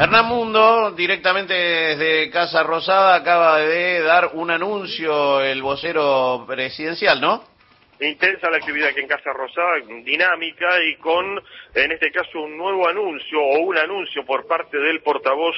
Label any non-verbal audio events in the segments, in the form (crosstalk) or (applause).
Hernán Mundo, directamente desde Casa Rosada, acaba de dar un anuncio el vocero presidencial, ¿no? Intensa la actividad aquí en Casa Rosada, dinámica y con, en este caso, un nuevo anuncio o un anuncio por parte del portavoz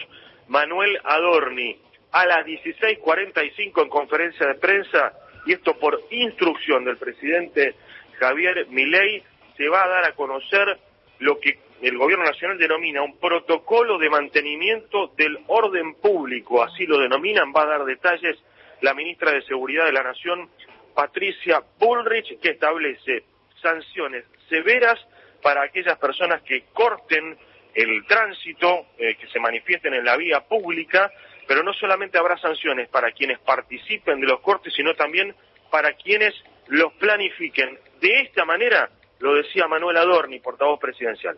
Manuel Adorni a las 16.45 en conferencia de prensa, y esto por instrucción del presidente Javier Milei, se va a dar a conocer lo que el gobierno nacional denomina un protocolo de mantenimiento del orden público, así lo denominan, va a dar detalles la ministra de Seguridad de la Nación, Patricia Bullrich, que establece sanciones severas para aquellas personas que corten el tránsito, eh, que se manifiesten en la vía pública, pero no solamente habrá sanciones para quienes participen de los cortes, sino también para quienes los planifiquen. De esta manera, lo decía Manuel Adorni, portavoz presidencial.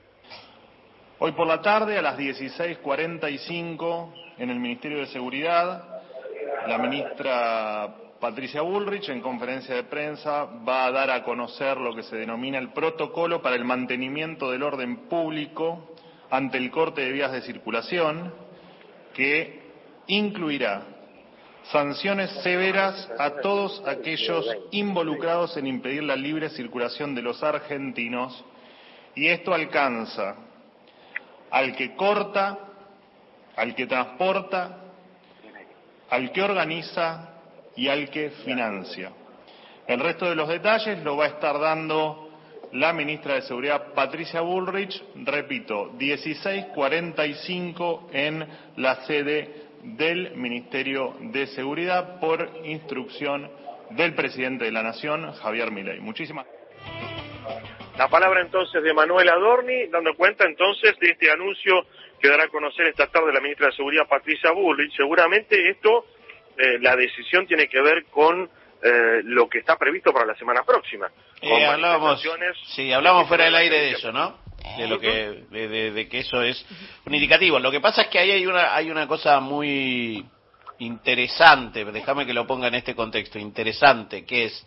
Hoy por la tarde, a las 16.45, en el Ministerio de Seguridad, la ministra Patricia Bullrich, en conferencia de prensa, va a dar a conocer lo que se denomina el protocolo para el mantenimiento del orden público ante el corte de vías de circulación, que incluirá sanciones severas a todos aquellos involucrados en impedir la libre circulación de los argentinos, y esto alcanza al que corta, al que transporta, al que organiza y al que financia. El resto de los detalles lo va a estar dando la ministra de Seguridad Patricia Bullrich, repito, 1645 en la sede del Ministerio de Seguridad por instrucción del presidente de la Nación, Javier Milei. Muchísimas la palabra entonces de Manuel Adorni, dando cuenta entonces de este anuncio que dará a conocer esta tarde la ministra de Seguridad Patricia Bullrich. Seguramente esto, eh, la decisión tiene que ver con eh, lo que está previsto para la semana próxima. Eh, hablábamos, sí, hablamos fuera del aire de eso, ¿no? De lo que, de, que eso es un indicativo. Lo que pasa es que ahí hay una, hay una cosa muy interesante, déjame que lo ponga en este contexto, interesante, que es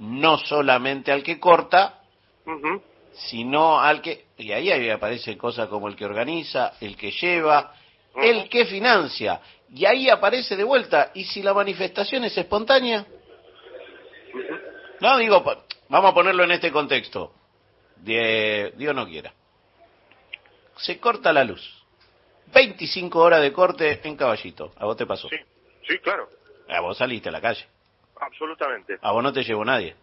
no solamente al que corta, sino al que, y ahí aparece cosas como el que organiza, el que lleva, el que financia, y ahí aparece de vuelta, y si la manifestación es espontánea, no digo, vamos a ponerlo en este contexto, Dios no quiera, se corta la luz, 25 horas de corte en caballito, a vos te pasó. Sí, sí, claro. A vos saliste a la calle. Absolutamente. A vos no te llevó nadie.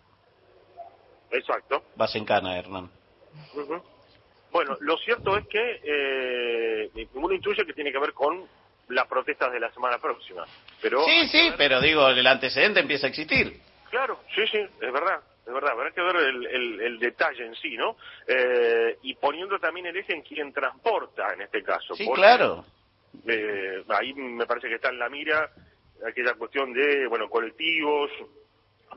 Exacto. Vas en cana, Hernán. Bueno, lo cierto es que eh, uno intuye que tiene que ver con las protestas de la semana próxima. Pero sí, sí, pero digo, el antecedente empieza a existir. Claro, sí, sí, es verdad. Es verdad, habrá que ver el, detalle en sí, ¿no? Eh, y poniendo también el eje en quien transporta, en este caso. Sí, claro. Eh, ahí me parece que está en la mira aquella cuestión de, bueno, colectivos,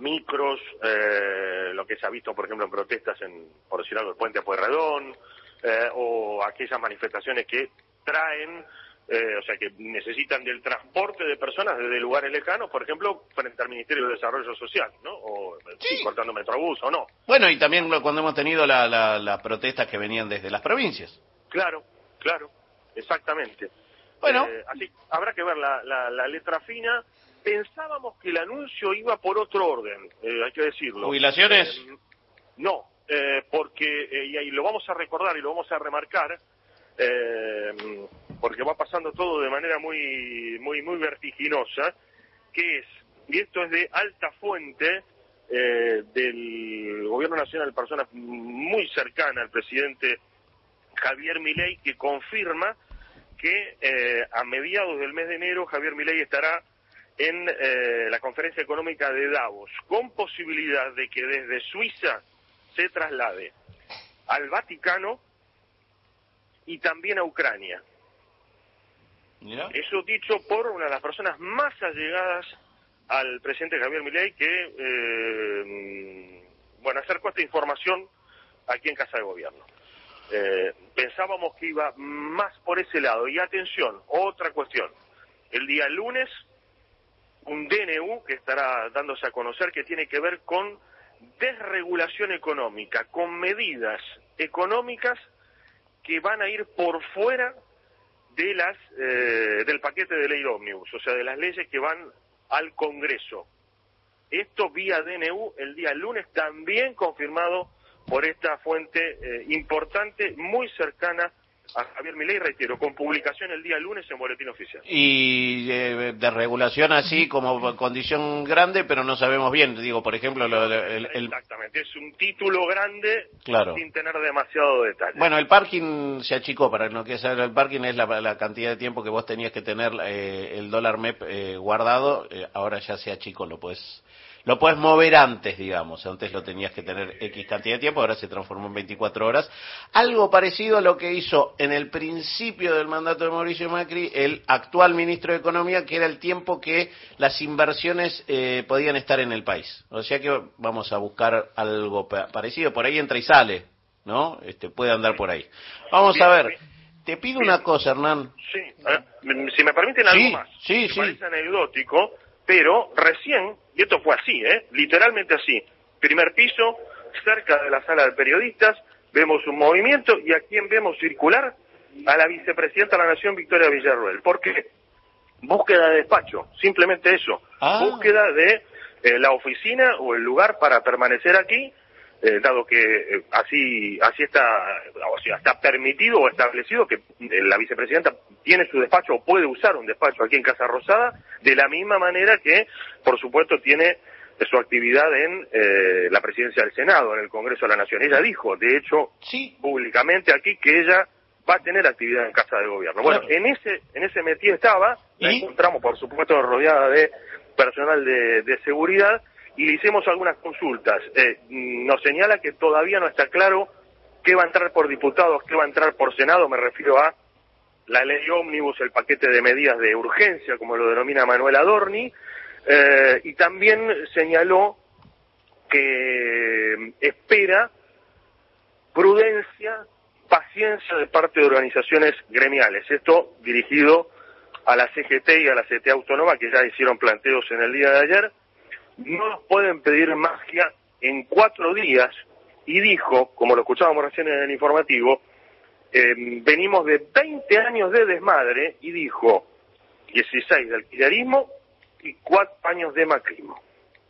micros, eh, lo que se ha visto, por ejemplo, en protestas en, por decir algo, el puente Pueyrredón, eh, o aquellas manifestaciones que traen, eh, o sea, que necesitan del transporte de personas desde lugares lejanos, por ejemplo, frente al Ministerio de Desarrollo Social, ¿no? O sí. cortando Metrobús o no. Bueno, y también cuando hemos tenido las protestas que venían desde las provincias. Claro, claro, exactamente. Bueno. así, habrá que ver la, la letra fina pensábamos que el anuncio iba por otro orden, eh, hay que decirlo. ¿Jubilaciones? Eh, no, eh, porque, y, y, lo vamos a recordar y lo vamos a remarcar, porque va pasando todo de manera muy, muy, muy vertiginosa, que es, y esto es de alta fuente, del gobierno nacional, persona muy cercana al presidente Javier Milei, que confirma que a mediados del mes de enero Javier Milei estará en eh, la conferencia económica de Davos, con posibilidad de que desde Suiza se traslade al Vaticano y también a Ucrania. Eso dicho por una de las personas más allegadas al presidente Javier Milei que, eh, bueno, acercó esta información aquí en Casa de Gobierno. Eh, pensábamos que iba más por ese lado. Y atención, otra cuestión. El día lunes un DNU que estará dándose a conocer que tiene que ver con desregulación económica, con medidas económicas que van a ir por fuera de las eh, del paquete de ley ómnibus, o sea, de las leyes que van al Congreso. Esto vía DNU el día lunes, también confirmado por esta fuente eh, importante, muy cercana a Javier Milei, reitero, con publicación el día lunes en Boletín Oficial. Y eh, de regulación así como condición grande, pero no sabemos bien. Digo, por ejemplo, el, Exactamente, es un título grande sin tener demasiado detalle. Bueno, el parking se achicó, para no que saber, el parking es la, cantidad de tiempo que vos tenías que tener eh, el dólar MEP eh, guardado, ahora ya se achicó, lo puedes lo puedes mover antes, digamos. Antes lo tenías que tener X cantidad de tiempo, ahora se transformó en 24 horas. Algo parecido a lo que hizo en el principio del mandato de Mauricio Macri el actual ministro de Economía, que era el tiempo que las inversiones eh, podían estar en el país. O sea que vamos a buscar algo parecido. Por ahí entra y sale, ¿no? Este, puede andar por ahí. Vamos a ver. Te pido una cosa, Hernán. Sí, si me permiten algo más. Sí, me sí. Parece anecdótico pero recién, y esto fue así, ¿eh? literalmente así, primer piso, cerca de la sala de periodistas, vemos un movimiento y a quién vemos circular a la vicepresidenta de la Nación, Victoria Villarruel. ¿Por qué? Búsqueda de despacho, simplemente eso. Ah. Búsqueda de eh, la oficina o el lugar para permanecer aquí eh, dado que eh, así así está o sea, está permitido o establecido que eh, la vicepresidenta tiene su despacho o puede usar un despacho aquí en Casa Rosada de la misma manera que por supuesto tiene su actividad en la presidencia del Senado en el Congreso de la Nación. Ella dijo de hecho públicamente aquí que ella va a tener actividad en Casa de Gobierno. Bueno en ese en ese metido estaba la encontramos por supuesto rodeada de personal de seguridad y le hicimos algunas consultas. Eh, nos señala que todavía no está claro qué va a entrar por diputados, qué va a entrar por Senado, me refiero a la ley ómnibus, el paquete de medidas de urgencia, como lo denomina Manuel Adorni, eh, y también señaló que espera prudencia, paciencia de parte de organizaciones gremiales. Esto dirigido a la CGT y a la CT Autónoma, que ya hicieron planteos en el día de ayer, no nos pueden pedir magia en cuatro días y dijo, como lo escuchábamos recién en el informativo, em, venimos de 20 años de desmadre y dijo 16 de alquilerismo y 4 años de macrismo.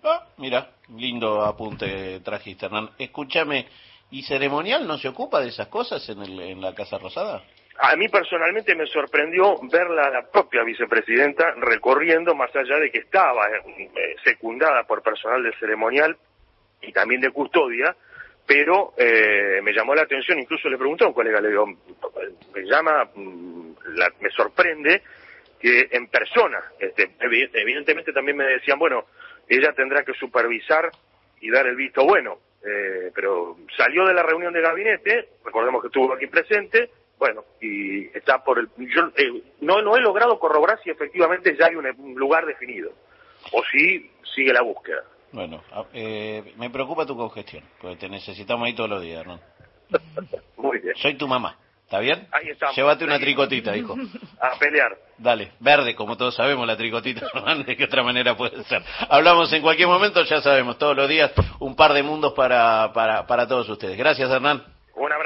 Ah, mira, lindo apunte trajiste, Hernán. Escúchame, ¿y ceremonial no se ocupa de esas cosas en, el, en la Casa Rosada? A mí personalmente me sorprendió verla a la propia vicepresidenta recorriendo, más allá de que estaba eh, secundada por personal de ceremonial y también de custodia, pero eh, me llamó la atención, incluso le pregunté a un colega, le digo, me llama, mm, me sorprende que en persona, este, evidentemente también me decían, bueno, ella tendrá que supervisar y dar el visto bueno, eh, pero salió de la reunión de gabinete, recordemos que estuvo aquí presente, bueno, y está por el... Yo eh, no, no he logrado corroborar si efectivamente ya hay un, lugar definido o si sigue la búsqueda. Bueno, eh, me preocupa tu congestión, porque te necesitamos ahí todos los días, ¿no? (laughs) Muy bien. Soy tu mamá, ¿está bien? Ahí estamos. Llévate una tricotita, hijo. (laughs) A pelear. Dale, verde, como todos sabemos, la tricotita, (laughs) ¿de qué otra manera puede ser? Hablamos en cualquier momento, ya sabemos, todos los días, un par de mundos para, para, para todos ustedes. Gracias, Hernán. Un abrazo.